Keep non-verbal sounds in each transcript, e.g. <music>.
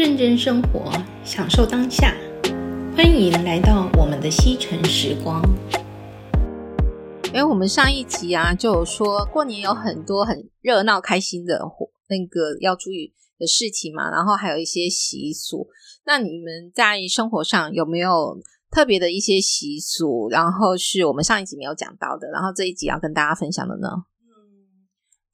认真生活，享受当下。欢迎来到我们的西城时光。哎，我们上一集啊，就有说过年有很多很热闹、开心的活，那个要注意的事情嘛，然后还有一些习俗。那你们在生活上有没有特别的一些习俗？然后是我们上一集没有讲到的，然后这一集要跟大家分享的呢？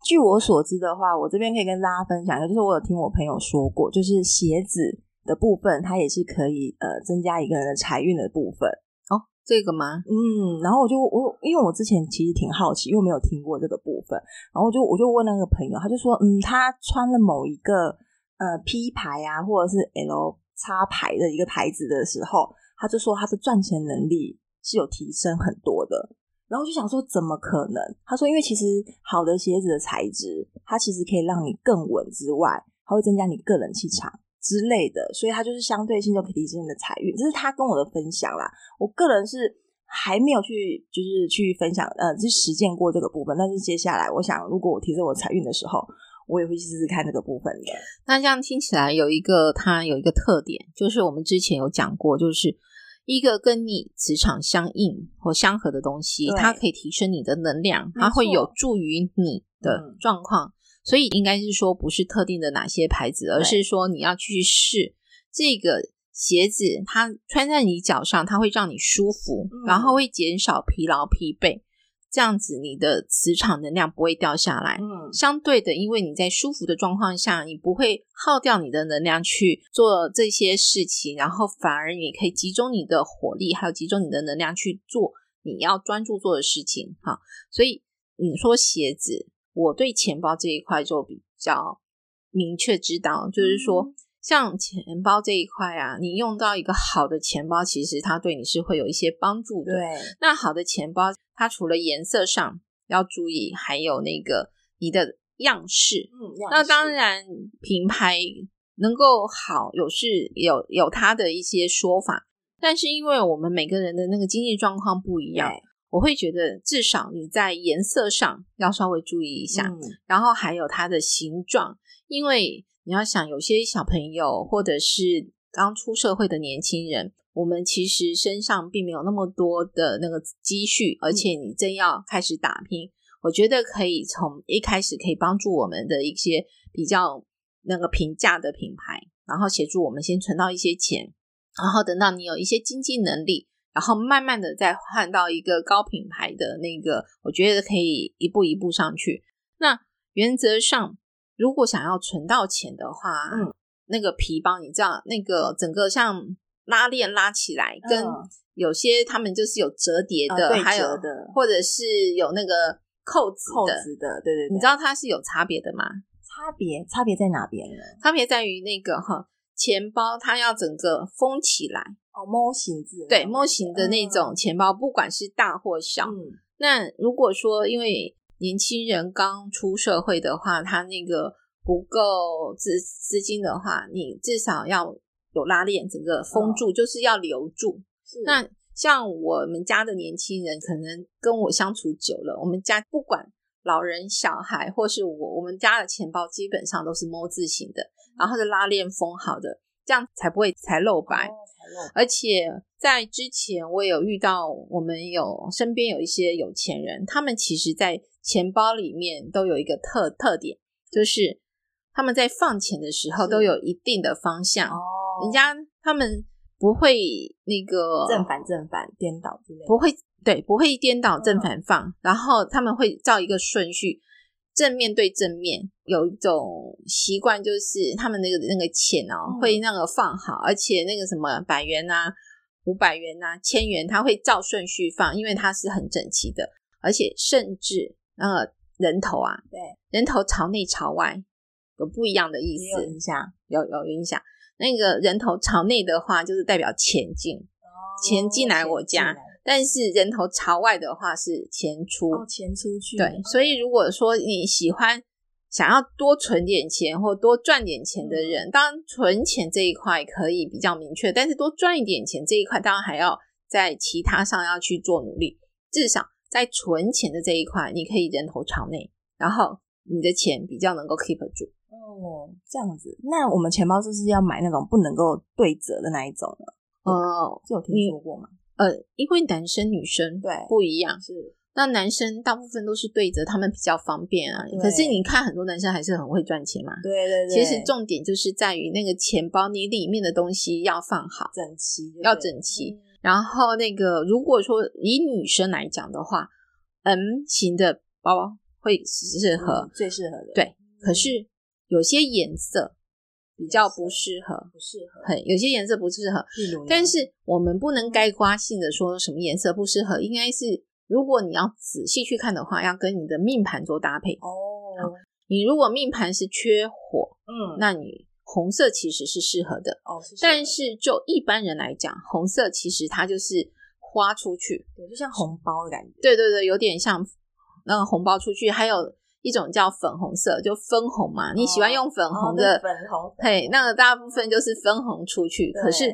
据我所知的话，我这边可以跟大家分享一下，就是我有听我朋友说过，就是鞋子的部分，它也是可以呃增加一个人的财运的部分哦。这个吗？嗯，然后我就我因为我之前其实挺好奇，因为没有听过这个部分，然后我就我就问那个朋友，他就说，嗯，他穿了某一个呃 P 牌啊，或者是 L 叉牌的一个牌子的时候，他就说他的赚钱能力是有提升很多的。然后就想说，怎么可能？他说，因为其实好的鞋子的材质，它其实可以让你更稳之外，它会增加你个人气场之类的，所以它就是相对性就可以提升你的财运。这是他跟我的分享啦。我个人是还没有去，就是去分享，呃，去实践过这个部分。但是接下来，我想如果我提升我财运的时候，我也会去试试看这个部分的。那这样听起来有一个，它有一个特点，就是我们之前有讲过，就是。一个跟你磁场相应或相合的东西，它可以提升你的能量，它会有助于你的状况。嗯、所以应该是说，不是特定的哪些牌子，而是说你要去试这个鞋子，它穿在你脚上，它会让你舒服，嗯、然后会减少疲劳疲惫。这样子，你的磁场能量不会掉下来。嗯，相对的，因为你在舒服的状况下，你不会耗掉你的能量去做这些事情，然后反而你可以集中你的火力，还有集中你的能量去做你要专注做的事情。哈，所以你说鞋子，我对钱包这一块就比较明确知道，就是说。嗯像钱包这一块啊，你用到一个好的钱包，其实它对你是会有一些帮助的。对，那好的钱包，它除了颜色上要注意，还有那个你的样式。嗯，样式。那当然，品牌能够好，有是有有它的一些说法，但是因为我们每个人的那个经济状况不一样，我会觉得至少你在颜色上要稍微注意一下，嗯，然后还有它的形状，因为。你要想，有些小朋友或者是刚出社会的年轻人，我们其实身上并没有那么多的那个积蓄，而且你真要开始打拼，我觉得可以从一开始可以帮助我们的一些比较那个平价的品牌，然后协助我们先存到一些钱，然后等到你有一些经济能力，然后慢慢的再换到一个高品牌的那个，我觉得可以一步一步上去。那原则上。如果想要存到钱的话，嗯，那个皮包你知道，那个整个像拉链拉起来，跟有些他们就是有折叠的，嗯、还有的，或者是有那个扣子的，扣子的，对对对，你知道它是有差别的吗？差别差别在哪边呢？差别在于那个哈，钱包它要整个封起来，哦，模型字，对，模型的那种钱包，不管是大或小。嗯，那如果说因为年轻人刚出社会的话，他那个不够资资金的话，你至少要有拉链，整个封住，哦、就是要留住。那像我们家的年轻人，可能跟我相处久了，我们家不管老人、小孩，或是我，我们家的钱包基本上都是摸字型的，嗯、然后是拉链封好的，这样才不会才露白。哦而且在之前，我有遇到我们有身边有一些有钱人，他们其实在钱包里面都有一个特特点，就是他们在放钱的时候都有一定的方向。哦，人家他们不会那个正反正反颠倒之类的，不会对，不会颠倒正反放，哦、然后他们会照一个顺序。正面对正面，有一种习惯，就是他们那个那个钱哦，会那个放好，而且那个什么百元啊、五百元啊、千元，它会照顺序放，因为它是很整齐的，而且甚至那个人头啊，对，人头朝内朝外有不一样的意思，有影响，有有影响。那个人头朝内的话，就是代表前进，哦，钱进来我家。但是人头朝外的话是钱出，哦，钱出去。对，所以如果说你喜欢想要多存点钱或多赚点钱的人，嗯、当然存钱这一块可以比较明确，但是多赚一点钱这一块，当然还要在其他上要去做努力。至少在存钱的这一块，你可以人头朝内，然后你的钱比较能够 keep 住。哦，这样子，那我们钱包是不是要买那种不能够对折的那一种呢？呃，这有听说过吗？呃，因为男生女生对不一样，是那男生大部分都是对折，他们比较方便啊。可是你看，很多男生还是很会赚钱嘛。对对对。其实重点就是在于那个钱包，你里面的东西要放好，整齐，要整齐。然后那个，如果说以女生来讲的话，M 型的包包会适合，最适合的。对，可是有些颜色。比较不适合，不适合，很有些颜色不适合。但是我们不能概括性的说什么颜色不适合，应该是如果你要仔细去看的话，要跟你的命盘做搭配哦。你如果命盘是缺火，嗯，那你红色其实是适合的哦。但是就一般人来讲，红色其实它就是花出去，对，就像红包的感觉。对对对，有点像那个红包出去，还有。一种叫粉红色，就分红嘛。你喜欢用粉红的，哦、粉红，嘿，那个大部分就是分红出去。可是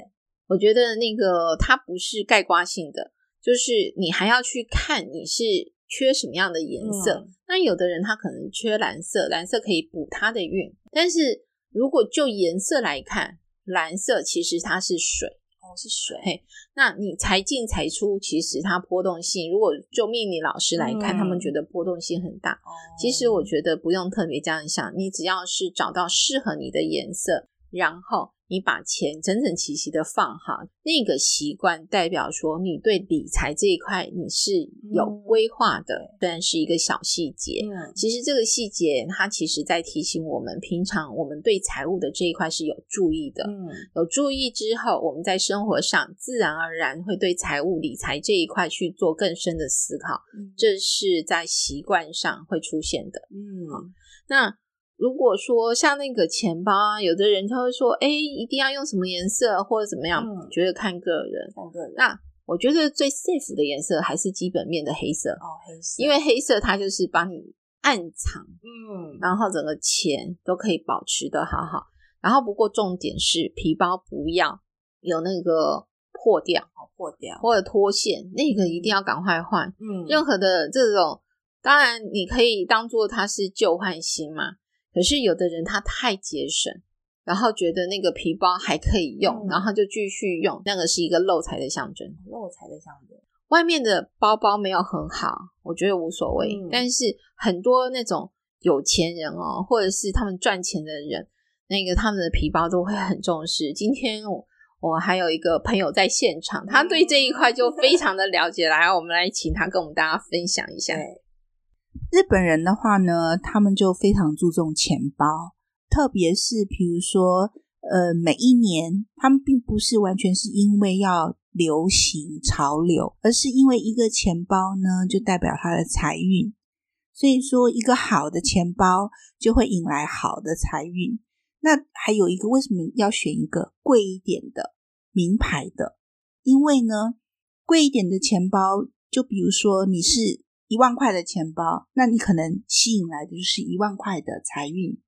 我觉得那个它不是概括性的，就是你还要去看你是缺什么样的颜色。嗯、那有的人他可能缺蓝色，蓝色可以补他的运。但是如果就颜色来看，蓝色其实它是水。哦是水，嘿，那你财进财出，其实它波动性，如果就命理老师来看，嗯、他们觉得波动性很大。哦、其实我觉得不用特别这样想，你只要是找到适合你的颜色，然后。你把钱整整齐齐的放好，那个习惯代表说你对理财这一块你是有规划的，虽然、嗯、是一个小细节。嗯，其实这个细节它其实在提醒我们，平常我们对财务的这一块是有注意的。嗯，有注意之后，我们在生活上自然而然会对财务理财这一块去做更深的思考。嗯，这是在习惯上会出现的。嗯，那。如果说像那个钱包啊，有的人他会说，哎，一定要用什么颜色或者怎么样？嗯，觉得看个人，看个人。那我觉得最 safe 的颜色还是基本面的黑色哦，黑色，因为黑色它就是帮你暗藏，嗯，然后整个钱都可以保持的好好。然后不过重点是皮包不要有那个破掉，哦破掉或者脱线，那个一定要赶快换。嗯，任何的这种，当然你可以当做它是旧换新嘛。可是有的人他太节省，然后觉得那个皮包还可以用，嗯、然后就继续用，那个是一个漏财的象征。漏财的象征。外面的包包没有很好，我觉得无所谓。嗯、但是很多那种有钱人哦，或者是他们赚钱的人，那个他们的皮包都会很重视。今天我我还有一个朋友在现场，他对这一块就非常的了解。来，我们来请他跟我们大家分享一下。日本人的话呢，他们就非常注重钱包，特别是比如说，呃，每一年他们并不是完全是因为要流行潮流，而是因为一个钱包呢，就代表他的财运。所以说，一个好的钱包就会引来好的财运。那还有一个，为什么要选一个贵一点的名牌的？因为呢，贵一点的钱包，就比如说你是。一万块的钱包，那你可能吸引来的就是一万块的财运。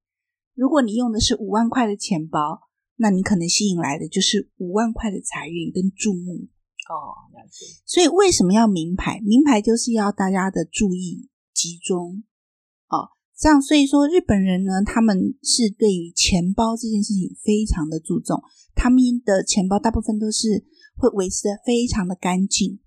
如果你用的是五万块的钱包，那你可能吸引来的就是五万块的财运跟注目。哦，了解。所以为什么要名牌？名牌就是要大家的注意集中。哦，这样，所以说日本人呢，他们是对于钱包这件事情非常的注重，他们的钱包大部分都是会维持的非常的干净。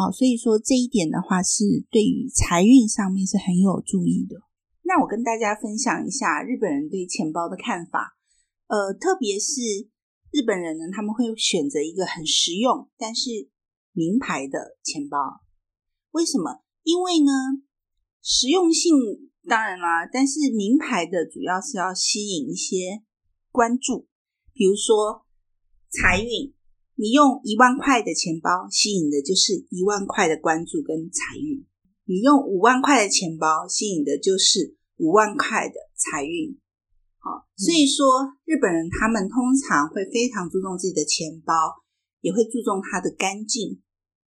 哦，所以说这一点的话，是对于财运上面是很有注意的。那我跟大家分享一下日本人对钱包的看法。呃，特别是日本人呢，他们会选择一个很实用，但是名牌的钱包。为什么？因为呢，实用性当然啦，但是名牌的主要是要吸引一些关注，比如说财运。你用一万块的钱包吸引的就是一万块的关注跟财运，你用五万块的钱包吸引的就是五万块的财运。好，所以说日本人他们通常会非常注重自己的钱包，也会注重它的干净。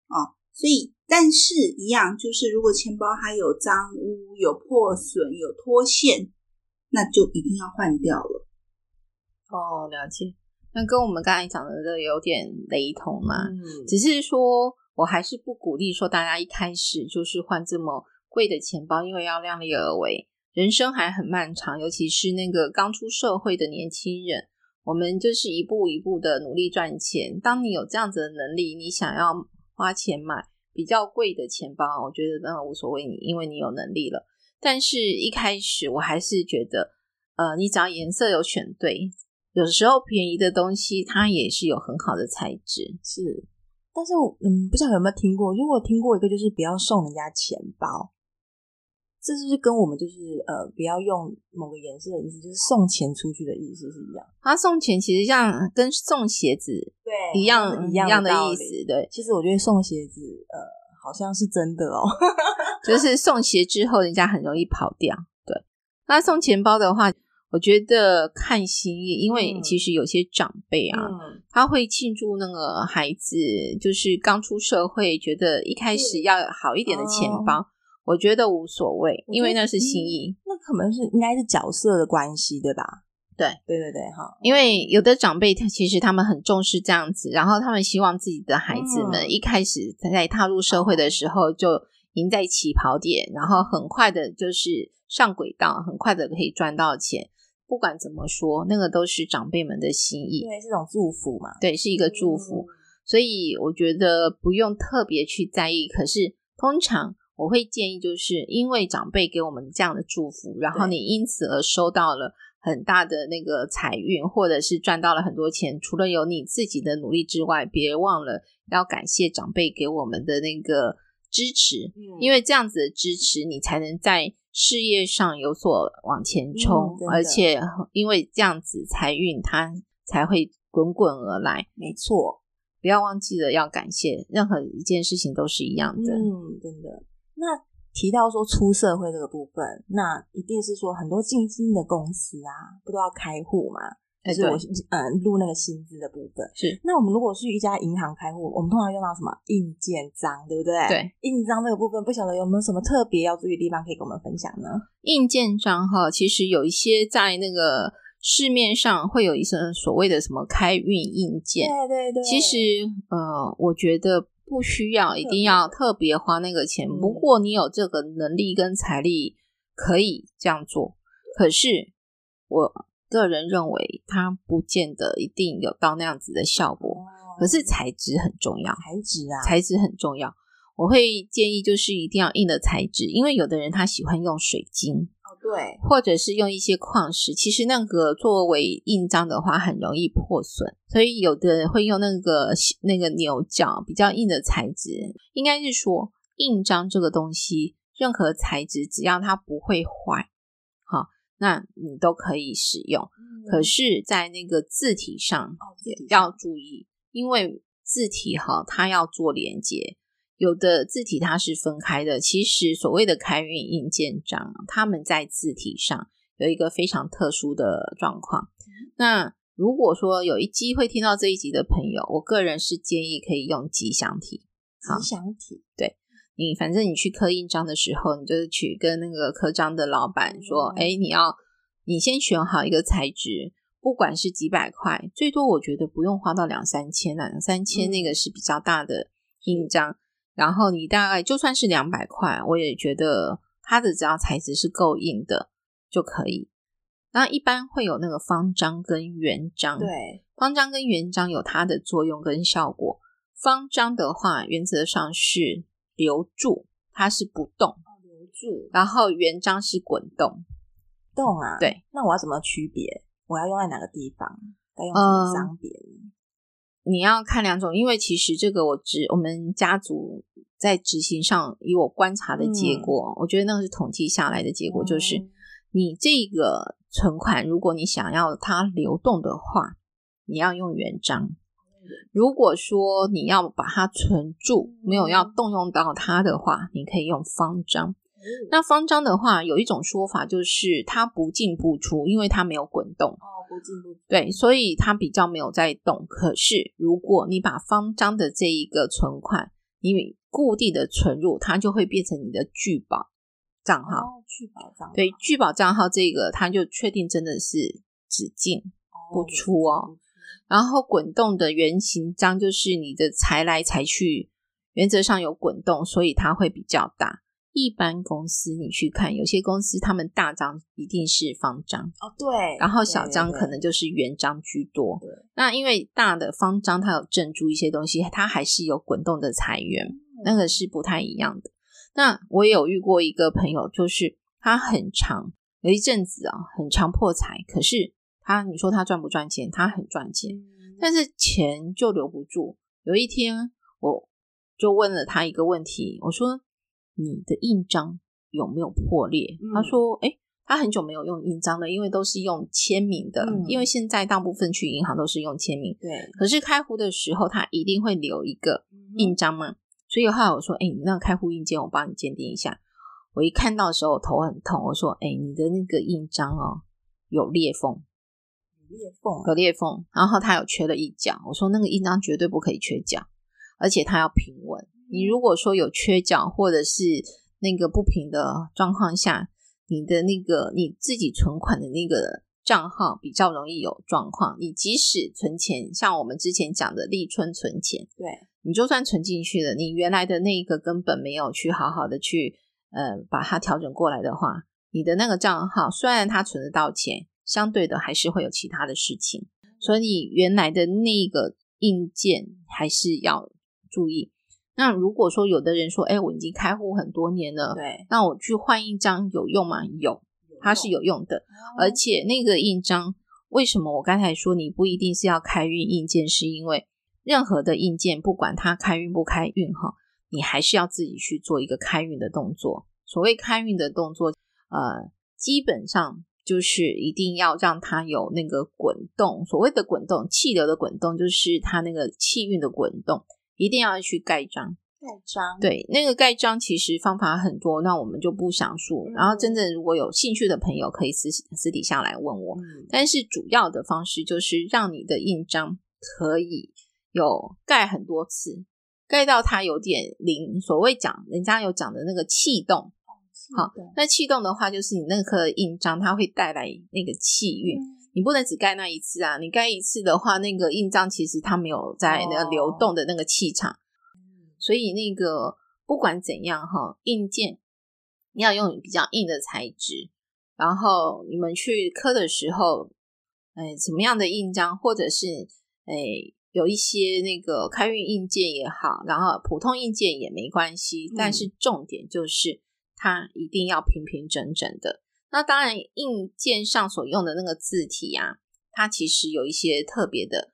哦，所以但是一样就是，如果钱包还有脏污、有破损、有脱线，那就一定要换掉了。哦，了解。那跟我们刚才讲的这有点雷同嘛，嗯，只是说我还是不鼓励说大家一开始就是换这么贵的钱包，因为要量力而为。人生还很漫长，尤其是那个刚出社会的年轻人，我们就是一步一步的努力赚钱。当你有这样子的能力，你想要花钱买比较贵的钱包，我觉得那无所谓，你因为你有能力了。但是一开始我还是觉得，呃，你只要颜色有选对，有时候便宜的东西它也是有很好的材质，是。但是，嗯，不知道有没有听过？如果听过一个，就是不要送人家钱包，这是不是跟我们就是呃，不要用某个颜色的意思，就是送钱出去的意思是一样？他送钱其实像跟送鞋子对一样一样的意思。对，其实我觉得送鞋子呃，好像是真的哦，<laughs> 就是送鞋之后，人家很容易跑掉。对，那送钱包的话。我觉得看心意，因为其实有些长辈啊，嗯、他会庆祝那个孩子，就是刚出社会，觉得一开始要好一点的钱包，哦、我觉得无所谓，因为那是心意。那可能是应该是角色的关系，对吧？对，对对对，哈。因为有的长辈，他其实他们很重视这样子，然后他们希望自己的孩子们一开始在踏入社会的时候就赢在起跑点，然后很快的就是上轨道，很快的可以赚到钱。不管怎么说，那个都是长辈们的心意，对，是种祝福嘛。对，是一个祝福，嗯、所以我觉得不用特别去在意。可是通常我会建议，就是因为长辈给我们这样的祝福，然后你因此而收到了很大的那个财运，或者是赚到了很多钱。除了有你自己的努力之外，别忘了要感谢长辈给我们的那个支持，嗯、因为这样子的支持，你才能在。事业上有所往前冲，嗯、而且因为这样子财运它才会滚滚而来。没错，不要忘记了要感谢，任何一件事情都是一样的。嗯，真的。那提到说出社会这个部分，那一定是说很多进新的公司啊，不都要开户嘛？就是我嗯录那个薪资的部分是。那我们如果去一家银行开户，我们通常用到什么印鉴章，对不对？对，印章这个部分，不晓得有没有什么特别要注意的地方可以跟我们分享呢？印鉴章哈，其实有一些在那个市面上会有一些所谓的什么开运硬件，对对对。其实呃，我觉得不需要一定要特别花那个钱，不过你有这个能力跟财力可以这样做。可是我。个人认为，它不见得一定有到那样子的效果。哦、可是材质很重要，材质啊，材质很重要。我会建议就是一定要硬的材质，因为有的人他喜欢用水晶，哦对，或者是用一些矿石。其实那个作为印章的话，很容易破损，所以有的人会用那个那个牛角比较硬的材质。应该是说，印章这个东西，任何材质只要它不会坏。那你都可以使用，嗯、可是，在那个字体上也要注意，哦、因为字体哈，它要做连接，有的字体它是分开的。其实所谓的开运印鉴章，他们在字体上有一个非常特殊的状况。嗯、那如果说有一机会听到这一集的朋友，我个人是建议可以用吉祥体。吉祥体，对。你反正你去刻印章的时候，你就是去跟那个刻章的老板说，哎、嗯，你要你先选好一个材质，不管是几百块，最多我觉得不用花到两三千，两三千那个是比较大的印章。嗯、然后你大概就算是两百块，我也觉得它的只要材质是够硬的就可以。然后一般会有那个方章跟圆章，对，方章跟圆章有它的作用跟效果。方章的话，原则上是。留住，它是不动，哦、留住。然后原章是滚动，动啊。对，那我要怎么区别？我要用在哪个地方？该用什么章别、嗯？你要看两种，因为其实这个我执我们家族在执行上，以我观察的结果，嗯、我觉得那个是统计下来的结果，就是、嗯、你这个存款，如果你想要它流动的话，你要用原章。如果说你要把它存住，没有要动用到它的话，你可以用方章。那方章的话，有一种说法就是它不进不出，因为它没有滚动。哦，不进不出。对，所以它比较没有在动。可是如果你把方章的这一个存款，你固定的存入，它就会变成你的聚宝账号。哦，聚宝账号。对，聚宝账号这个，它就确定真的是只进不出哦。然后滚动的圆形章就是你的财来财去，原则上有滚动，所以它会比较大。一般公司你去看，有些公司他们大章一定是方章哦，对，然后小章可能就是圆章居多。对，那因为大的方章它有镇住一些东西，它还是有滚动的财源，嗯，那个是不太一样的。那我也有遇过一个朋友，就是他很长，有一阵子啊，很长破财，可是他你说他赚不赚钱？他很赚钱，嗯，但是钱就留不住。有一天我。就问了他一个问题，我说：“你的印章有没有破裂？”嗯、他说：“诶，他很久没有用印章了，因为都是用签名的。嗯、因为现在大部分去银行都是用签名。对，可是开户的时候他一定会留一个印章嘛。嗯、所以后来我说：‘哎，你那个开户印鉴，我帮你鉴定一下。’我一看到的时候，头很痛。我说：‘哎，你的那个印章哦，有裂缝，有裂缝，有裂缝。然后他有缺了一角。我说那个印章绝对不可以缺角。”而且它要平稳。你如果说有缺角或者是那个不平的状况下，你的那个你自己存款的那个账号比较容易有状况。你即使存钱，像我们之前讲的立春存钱，对，你就算存进去了，你原来的那一个根本没有去好好的去呃把它调整过来的话，你的那个账号虽然它存得到钱，相对的还是会有其他的事情。所以你原来的那个硬件还是要。注意，那如果说有的人说，哎，我已经开户很多年了，对，那我去换印章有用吗？有，它是有用的。哦、而且那个印章，为什么我刚才说你不一定是要开运硬件？是因为任何的硬件，不管它开运不开运哈，你还是要自己去做一个开运的动作。所谓开运的动作，呃，基本上就是一定要让它有那个滚动。所谓的滚动，气流的滚动，就是它那个气运的滚动。一定要去盖章，盖章对，那个盖章其实方法很多，那我们就不详述。嗯、然后真正如果有兴趣的朋友，可以私私底下来问我。嗯、但是主要的方式就是让你的印章可以有盖很多次，盖到它有点灵。所谓讲，人家有讲的那个气动，动好，那气动的话，就是你那颗印章它会带来那个气运。嗯你不能只盖那一次啊！你盖一次的话，那个印章其实它没有在那个流动的那个气场，哦、所以那个不管怎样哈，硬件你要用比较硬的材质。然后你们去刻的时候，哎，什么样的印章，或者是哎有一些那个开运硬件也好，然后普通硬件也没关系，嗯、但是重点就是它一定要平平整整的。那当然，硬件上所用的那个字体啊，它其实有一些特别的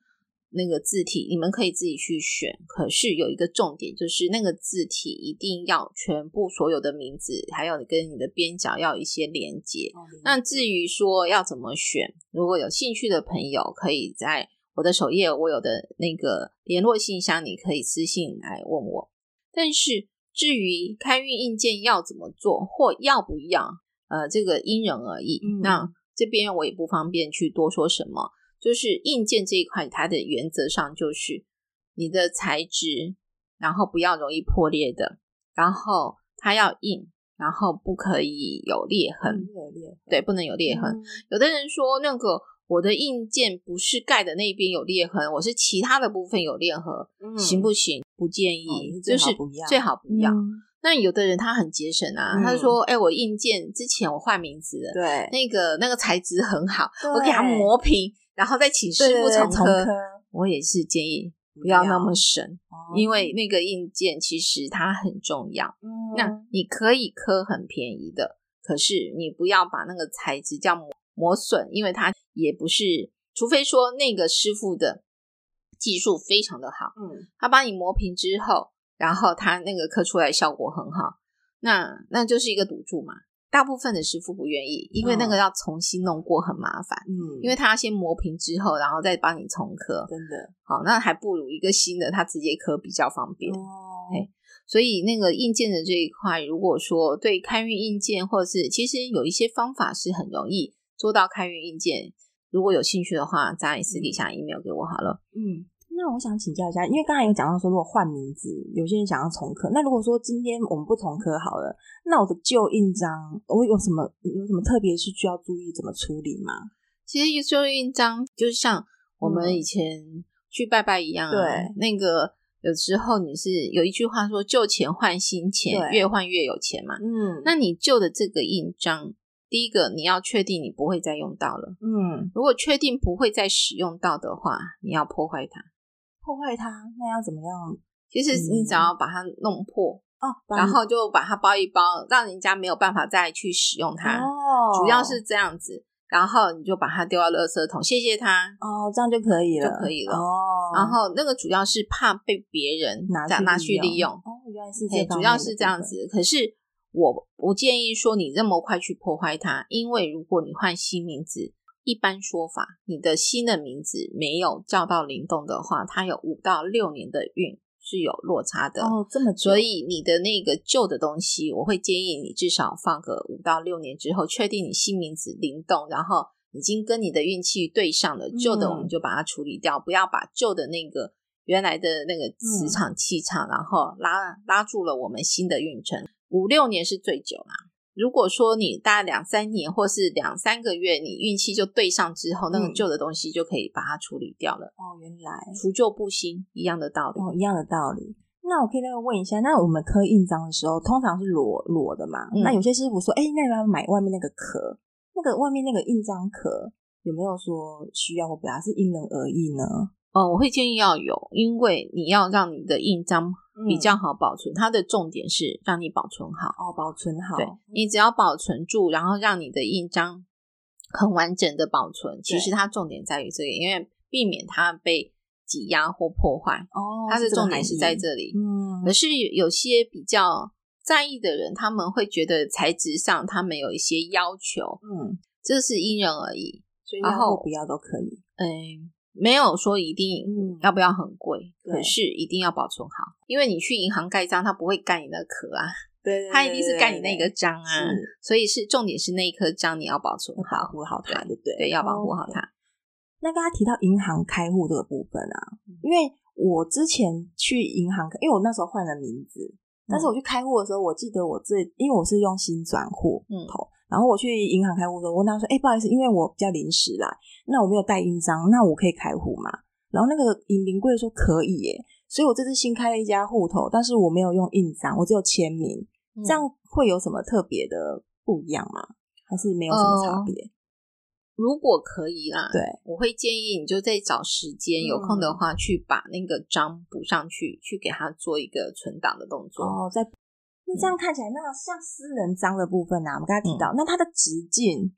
那个字体，你们可以自己去选。可是有一个重点，就是那个字体一定要全部所有的名字，还有跟你的边角要有一些连接。那至于说要怎么选，如果有兴趣的朋友，可以在我的首页，我有的那个联络信箱，你可以私信来问我。但是至于开运硬件要怎么做，或要不要？呃，这个因人而异。嗯、那这边我也不方便去多说什么。就是硬件这一块，它的原则上就是你的材质，然后不要容易破裂的，然后它要硬，然后不可以有裂痕。对，不能有裂痕。嗯、有的人说，那个我的硬件不是盖的那边有裂痕，我是其他的部分有裂痕，嗯、行不行？不建议，哦、就是最好不要。嗯那有的人他很节省啊，嗯、他就说：“哎、欸，我硬件之前我换名字了，对，那个那个材质很好，我给它磨平，然后再请师傅重刻。我也是建议不要那么省，要因为那个硬件其实它很重要。嗯、那你可以磕很便宜的，可是你不要把那个材质叫磨磨损，因为它也不是，除非说那个师傅的技术非常的好，嗯，他帮你磨平之后。”然后他那个刻出来效果很好，那那就是一个赌注嘛。大部分的师傅不愿意，因为那个要重新弄过很麻烦。嗯，因为他要先磨平之后，然后再帮你重刻。真的，好，那还不如一个新的，他直接刻比较方便。哦，所以那个硬件的这一块，如果说对开运硬件，或者是其实有一些方法是很容易做到开运硬件。如果有兴趣的话，在私底下 email 给我好了。嗯。那我想请教一下，因为刚才有讲到说，如果换名字，有些人想要重刻。那如果说今天我们不重刻好了，那我的旧印章，我有什么有什么特别是需要注意怎么处理吗？其实旧印章就是像我们以前去拜拜一样，啊，对，那个有时候你是有一句话说“旧钱换新钱，越换越有钱”嘛。嗯，那你旧的这个印章，第一个你要确定你不会再用到了。嗯，如果确定不会再使用到的话，你要破坏它。破坏它，那要怎么样？其实你只要把它弄破。哦，然后就把它包一包，让人家没有办法再去使用它。哦，主要是这样子，然后你就把它丢到垃圾桶，谢谢它。哦，这样就可以了，就可以了。哦，然后那个主要是怕被别人拿拿去利用。哦，原来是这样，主要是这样子。可是我不建议说你这么快去破坏它，因为如果你换新名字，一般说法，你的新的名字没有叫到灵动的话，它有五到六年的运。是有落差的哦，这么久，所以你的那个旧的东西，我会建议你至少放个五到六年之后，确定你新名字灵动，然后已经跟你的运气对上了，旧的我们就把它处理掉，嗯、不要把旧的那个原来的那个磁场气场，嗯、然后拉拉住了我们新的运程。五六年是最久啦。如果说你大概两三年或是两三个月，你运气就对上之后，嗯、那个旧的东西就可以把它处理掉了。哦，原来除旧布新一样的道理。哦，一样的道理。那我可以再问一下，那我们刻印章的时候，通常是裸裸的嘛？嗯、那有些师傅说，哎、欸，那要不要买外面那个壳？那个外面那个印章壳有没有说需要或不要？是因人而异呢？哦，我会建议要有，因为你要让你的印章。比较好保存，它的重点是让你保存好哦，保存好。对，你只要保存住，然后让你的印章很完整的保存。其实它重点在于这个，因为避免它被挤压或破坏。哦，它的重点是在这里。嗯，可是有些比较在意的人，他们会觉得材质上他们有一些要求。嗯，这是因人而异，所以要或不要都可以。嗯。没有说一定要不要很贵，嗯、可是一定要保存好，因为你去银行盖章，它不会盖你的壳啊，对，他一定是盖你那个章啊，所以是重点是那一颗章你要保存好，保护好它，对对对，要保护好它。那刚刚提到银行开户这个部分啊，因为我之前去银行，因为我那时候换了名字，但是我去开户的时候，我记得我这，因为我是用新转户，嗯。然后我去银行开户的时候，我问他说：“哎、欸，不好意思，因为我比较临时来，那我没有带印章，那我可以开户吗？”然后那个银临柜说：“可以耶。”所以，我这次新开了一家户头，但是我没有用印章，我只有签名。嗯、这样会有什么特别的不一样吗？还是没有什么差别？呃、如果可以啦，对，我会建议你就再找时间，有空的话去把那个章补上去，嗯、去给他做一个存档的动作。哦，在。那这样看起来，那像私人章的部分呢、啊？我们刚才提到，嗯、那它的直径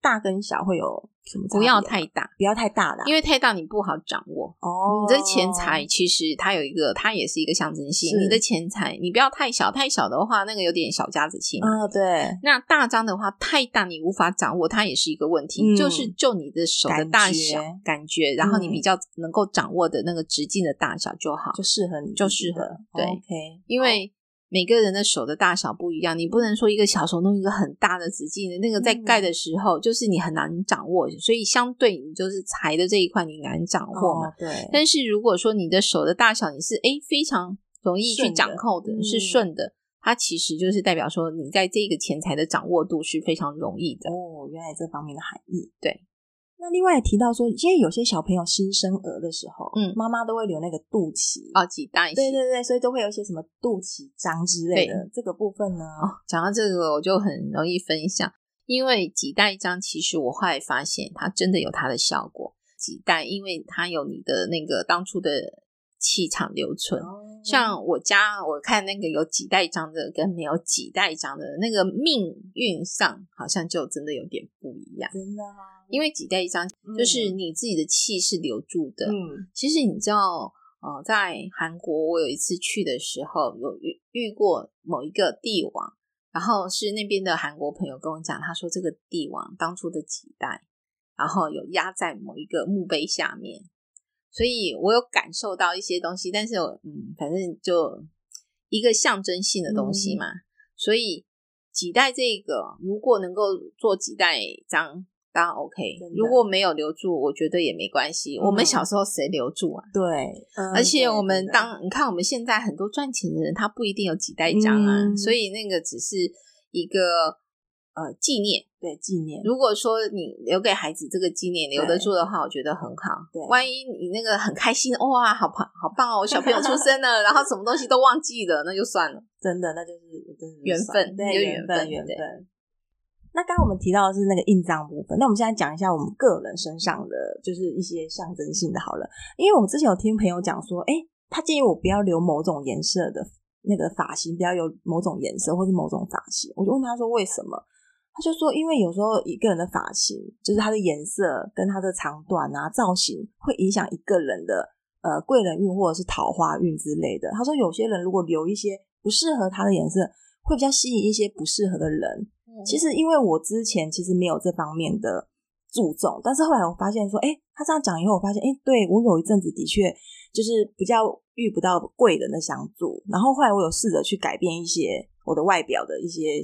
大跟小会有什么？不要太大，不要太大啦，因为太大你不好掌握。哦，你的钱财其实它有一个，它也是一个象征性。你的钱财，你不要太小，太小的话，那个有点小家子气。啊、哦，对。那大章的话，太大你无法掌握，它也是一个问题。嗯、就是就你的手的大小感觉，感觉，然后你比较能够掌握的那个直径的大小就好，就适合你，就适合。对，OK，因为。每个人的手的大小不一样，你不能说一个小手弄一个很大的直径的，那个在盖的时候就是你很难掌握，所以相对你就是财的这一块你难掌握嘛。哦、对。但是如果说你的手的大小你是诶非常容易去掌控的是顺的，它其实就是代表说你在这个钱财的掌握度是非常容易的。哦，原来这方面的含义。对。那另外也提到说，因为有些小朋友新生儿的时候，嗯，妈妈都会留那个肚脐哦，脐带，对对对，所以都会有一些什么肚脐章之类的。这个部分呢，哦，讲到这个我就很容易分享，因为脐带章其实我后来发现它真的有它的效果。脐带，因为它有你的那个当初的。气场留存，像我家我看那个有几代章的跟没有几代章的那个命运上好像就真的有点不一样，真的吗，因为几代章就是你自己的气是留住的。嗯，其实你知道，呃，在韩国我有一次去的时候，有遇遇过某一个帝王，然后是那边的韩国朋友跟我讲，他说这个帝王当初的几代，然后有压在某一个墓碑下面。所以我有感受到一些东西，但是我嗯，反正就一个象征性的东西嘛。嗯、所以几代这个，如果能够做几代章，当然 OK。如果没有留住，我觉得也没关系。嗯、我们小时候谁留住啊？对，嗯、而且我们当你看我们现在很多赚钱的人，他不一定有几代章啊。嗯、所以那个只是一个呃纪念，对纪念。如果说你留给孩子这个纪念留得住的话，我觉得很好。对，万一你那个很开心，哇，好棒好棒哦，我小朋友出生了，然后什么东西都忘记了，那就算了。真的，那就是真的缘分，对缘分，缘分。那刚刚我们提到的是那个印章部分，那我们现在讲一下我们个人身上的，就是一些象征性的。好了，因为我之前有听朋友讲说，哎，他建议我不要留某种颜色的那个发型，不要有某种颜色或是某种发型。我就问他说为什么？他就说，因为有时候一个人的发型，就是他的颜色跟他的长短啊、造型，会影响一个人的呃贵人运或者是桃花运之类的。他说，有些人如果留一些不适合他的颜色，会比较吸引一些不适合的人。其实，因为我之前其实没有这方面的注重，但是后来我发现说，哎，他这样讲以后，我发现，哎，对，我有一阵子的确就是比较遇不到贵人的相助，然后后来我有试着去改变一些我的外表的一些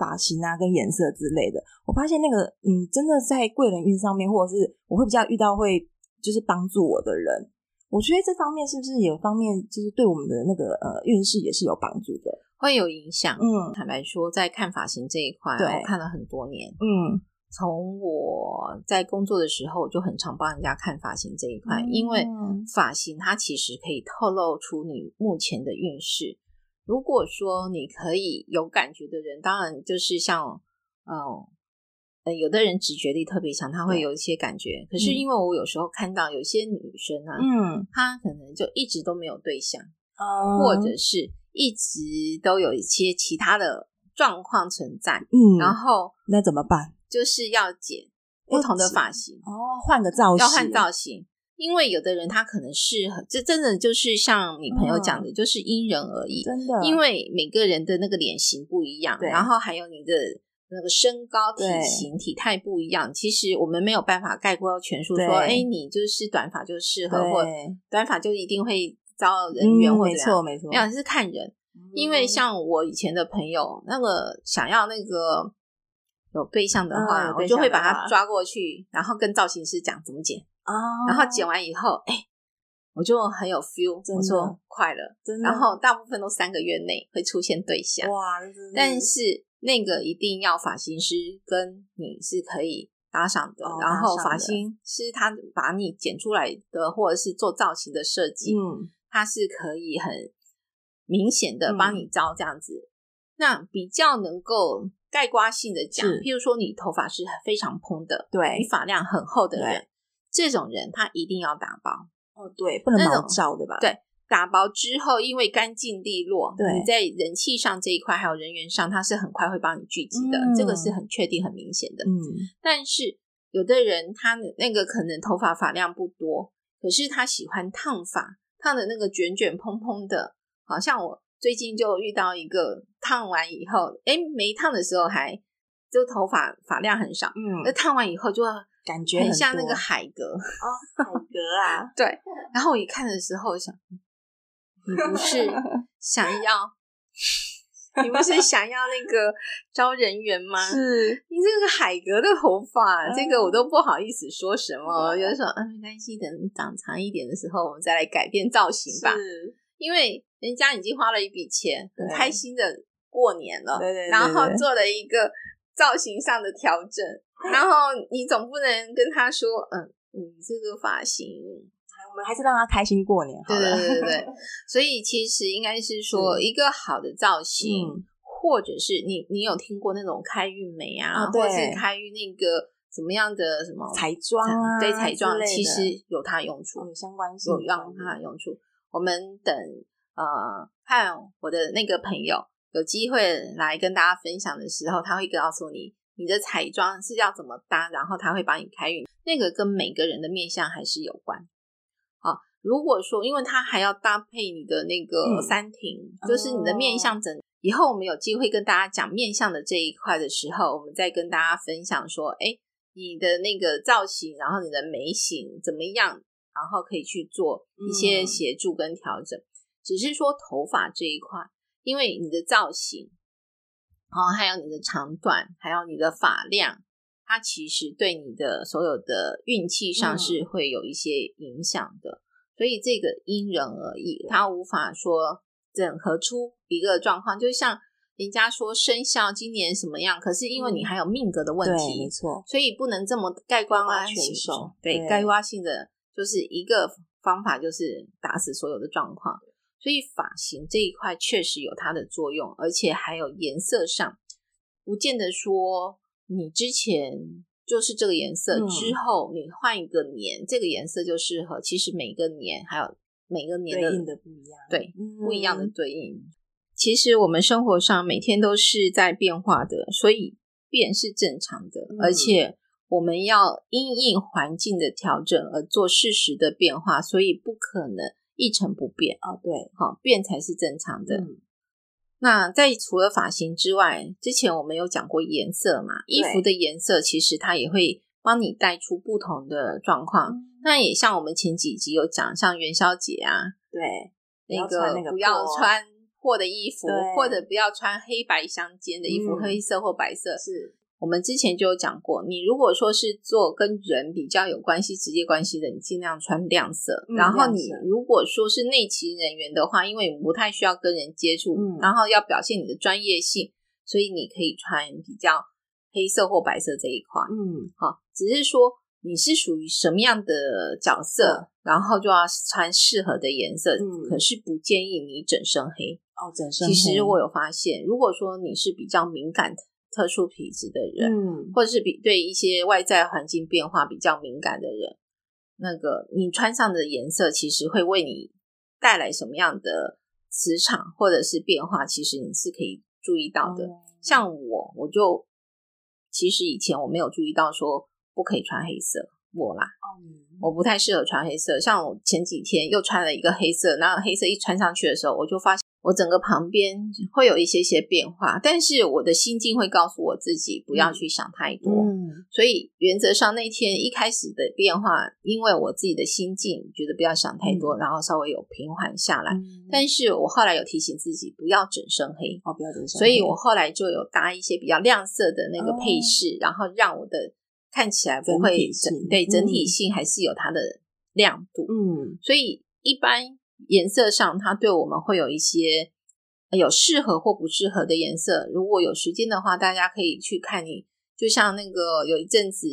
发型啊跟颜色之类的，我发现那个，嗯，真的在贵人运上面，或者是我会比较遇到会就是帮助我的人，我觉得这方面是不是有方面就是对我们的那个呃运势也是有帮助的。会有影响。嗯，坦白说，在看发型这一块，我看了很多年。嗯，从我在工作的时候，就很常帮人家看发型这一块，嗯、因为发型它其实可以透露出你目前的运势。如果说你可以有感觉的人，当然就是像，嗯，呃，有的人直觉力特别强，他会有一些感觉。可是因为我有时候看到有些女生啊，嗯，她可能就一直都没有对象，嗯、或者是。一直都有一些其他的状况存在，嗯，然后那怎么办？就是要剪不同的发型哦，换个造型，要换造型，因为有的人他可能适合，这真的就是像你朋友讲的，就是因人而异，真的，因为每个人的那个脸型不一样，然后还有你的那个身高、体型、体态不一样，其实我们没有办法概括全数说，哎，你就是短发就适合，或短发就一定会。招人缘或者，没错没错，没有是看人，因为像我以前的朋友，那个想要那个有对象的话，我就会把他抓过去，然后跟造型师讲怎么剪，然后剪完以后，哎，我就很有 feel，我说快了，然后大部分都三个月内会出现对象，哇，但是那个一定要发型师跟你是可以搭上的，然后发型师他把你剪出来的，或者是做造型的设计，嗯。他是可以很明显的帮你招这样子，嗯、那比较能够概括性的讲，譬如说你头发是非常蓬的，对，你发量很厚的人，这种人他一定要打薄。哦，对，不能毛躁对吧？对，打薄之后，因为干净利落，对，你在人气上这一块还有人员上，他是很快会帮你聚集的，嗯、这个是很确定、很明显的。嗯，但是有的人他那个可能头发发量不多，可是他喜欢烫发。烫的那个卷卷蓬蓬的，好像我最近就遇到一个烫完以后，哎，没烫的时候还就头发发量很少，嗯，那烫完以后就感觉很像那个海格 <laughs> 哦，海格啊，<laughs> 对。然后我一看的时候，想你不是 <laughs> 想要。你不是想要那个招人员吗？是你这个海格的头发，这个我都不好意思说什么。有的时候，嗯，没关系，等长长一点的时候，我们再来改变造型吧。是，因为人家已经花了一笔钱，很开心的过年了，对对，然后做了一个造型上的调整，<laughs> 然后你总不能跟他说，嗯，你这个发型。我们还是让他开心过年好了。对对对对，<laughs> 所以其实应该是说一个好的造型，嗯、或者是你你有听过那种开运美啊，啊或者是开运那个怎么样的什么彩妆啊？对，彩妆其实有它用处，有相关性，有让它的用处。我们等呃看我的那个朋友有机会来跟大家分享的时候，他会告诉你你的彩妆是要怎么搭，然后他会帮你开运。那个跟每个人的面相还是有关。好，如果说，因为他还要搭配你的那个三庭，嗯、就是你的面相整。哦、以后我们有机会跟大家讲面相的这一块的时候，我们再跟大家分享说，哎，你的那个造型，然后你的眉形怎么样，然后可以去做一些协助跟调整。嗯、只是说头发这一块，因为你的造型，然后还有你的长短，还有你的发量。它其实对你的所有的运气上是会有一些影响的，嗯、所以这个因人而异，它无法说整合出一个状况。就像人家说生肖今年什么样，可是因为你还有命格的问题，没错，所以不能这么盖棺啊全收。对，盖棺性的就是一个方法，就是打死所有的状况。所以发型这一块确实有它的作用，而且还有颜色上，不见得说你之前就是这个颜色，嗯、之后你换一个年，这个颜色就适合。其实每个年还有每个年的，对应的不一样，对，不一样的对应。其实我们生活上每天都是在变化的，所以变是正常的，嗯、而且我们要因应环境的调整而做适时的变化，所以不可能。一成不变哦，对，好变才是正常的。嗯、那在除了发型之外，之前我们有讲过颜色嘛？衣服的颜色其实它也会帮你带出不同的状况。嗯、那也像我们前几集有讲，像元宵节啊，对，那个不要穿破的衣服，或者不要穿黑白相间的衣服，嗯、黑色或白色是。我们之前就有讲过，你如果说是做跟人比较有关系、直接关系的，你尽量穿亮色。嗯、然后你如果说是内勤人员的话，因为你不太需要跟人接触，嗯、然后要表现你的专业性，所以你可以穿比较黑色或白色这一块。嗯，好，只是说你是属于什么样的角色，嗯、然后就要穿适合的颜色。嗯，可是不建议你整身黑。哦，整身黑。其实我有发现，如果说你是比较敏感的。特殊体质的人，嗯，或者是比对一些外在环境变化比较敏感的人，那个你穿上的颜色其实会为你带来什么样的磁场或者是变化，其实你是可以注意到的。嗯、像我，我就其实以前我没有注意到说不可以穿黑色，我啦，嗯、我不太适合穿黑色。像我前几天又穿了一个黑色，然后黑色一穿上去的时候，我就发现。我整个旁边会有一些些变化，但是我的心境会告诉我自己不要去想太多。嗯，所以原则上那天一开始的变化，因为我自己的心境觉得不要想太多，嗯、然后稍微有平缓下来。嗯、但是我后来有提醒自己不要整身黑，哦，不要整身黑。所以我后来就有搭一些比较亮色的那个配饰，哦、然后让我的看起来不会整，整对整体性还是有它的亮度。嗯，所以一般。颜色上，它对我们会有一些有适合或不适合的颜色。如果有时间的话，大家可以去看你，就像那个有一阵子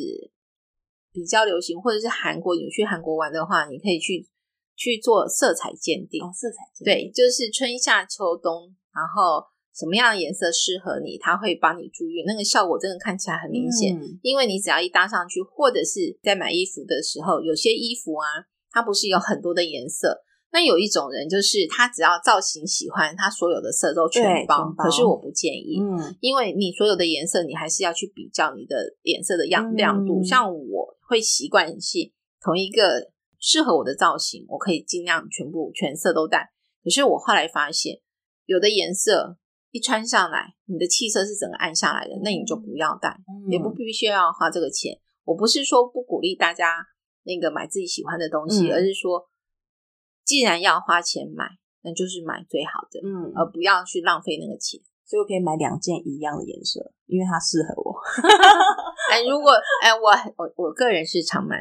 比较流行，或者是韩国你去韩国玩的话，你可以去去做色彩鉴定。哦，色彩鉴定。对，就是春夏秋冬，然后什么样的颜色适合你，它会帮你助运，那个效果真的看起来很明显。嗯，因为你只要一搭上去，或者是在买衣服的时候，有些衣服啊，它不是有很多的颜色。那有一种人，就是他只要造型喜欢，他所有的色都全包。包。可是我不建议，嗯，因为你所有的颜色，你还是要去比较你的颜色的样亮度。嗯、像我会习惯性同一个适合我的造型，我可以尽量全部全色都带。可是我后来发现，有的颜色一穿上来，你的气色是整个暗下来的，那你就不要带，嗯、也不必须要花这个钱。我不是说不鼓励大家那个买自己喜欢的东西，嗯、而是说。既然要花钱买，那就是买最好的，嗯，而不要去浪费那个钱。所以我可以买两件一样的颜色，因为它适合我。<laughs> 哎，如果哎，我我我个人是常蛮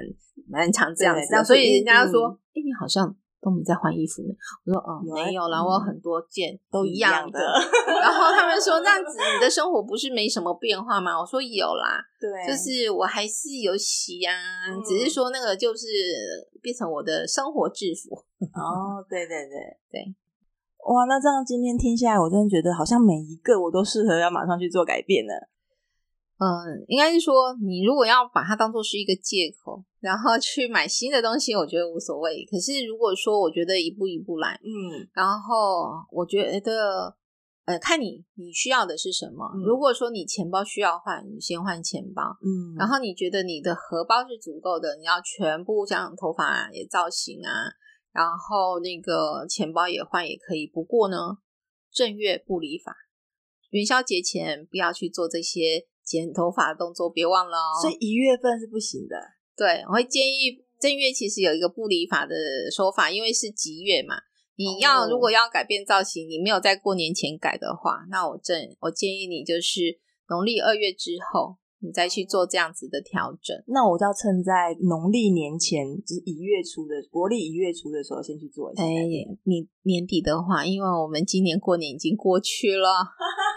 蛮常这样子的，所以人家说，哎、嗯，你好像。都没在换衣服呢。我说，嗯，没有啦，我有很多件都一样的。然后他们说，那样子你的生活不是没什么变化吗？我说有啦，<laughs> 对，就是我还是有洗呀，只是说那个就是变成我的生活制服。<laughs> 哦，对对对对，哇，那这样今天听下来，我真的觉得好像每一个我都适合要马上去做改变呢。嗯，应该是说，你如果要把它当做是一个借口，然后去买新的东西，我觉得无所谓。可是如果说，我觉得一步一步来，嗯，然后我觉得，呃，看你你需要的是什么。嗯，如果说你钱包需要换，你先换钱包，嗯，然后你觉得你的荷包是足够的，你要全部像头发也造型啊，然后那个钱包也换也可以。不过呢，正月不理法，元宵节前不要去做这些。剪头发的动作别忘了哦，所以一月份是不行的。对，我会建议正月其实有一个不理法的说法，因为是吉月嘛。你要、哦、如果要改变造型，你没有在过年前改的话，那我正我建议你就是农历二月之后，你再去做这样子的调整。那我就要趁在农历年前，就是一月初的国历一月初的时候，先去做一下。哎，你年底的话，因为我们今年过年已经过去了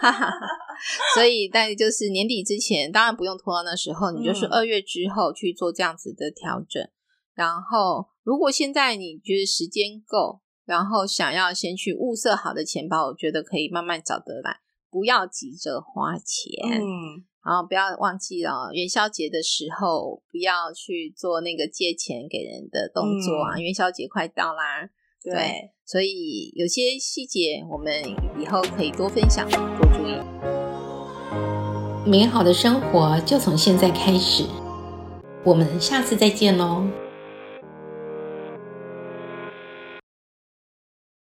<laughs> <laughs> 所以但就是年底之前，当然不用拖到那时候，你就是二月之后去做这样子的调整。嗯、然后，如果现在你觉得时间够，然后想要先去物色好的钱包，我觉得可以慢慢找得来，不要急着花钱。嗯。然后不要忘记了元宵节的时候，不要去做那个借钱给人的动作啊！嗯、元宵节快到啦，对，对，所以有些细节我们以后可以多分享，多注意。美好的生活就从现在开始，我们下次再见喽。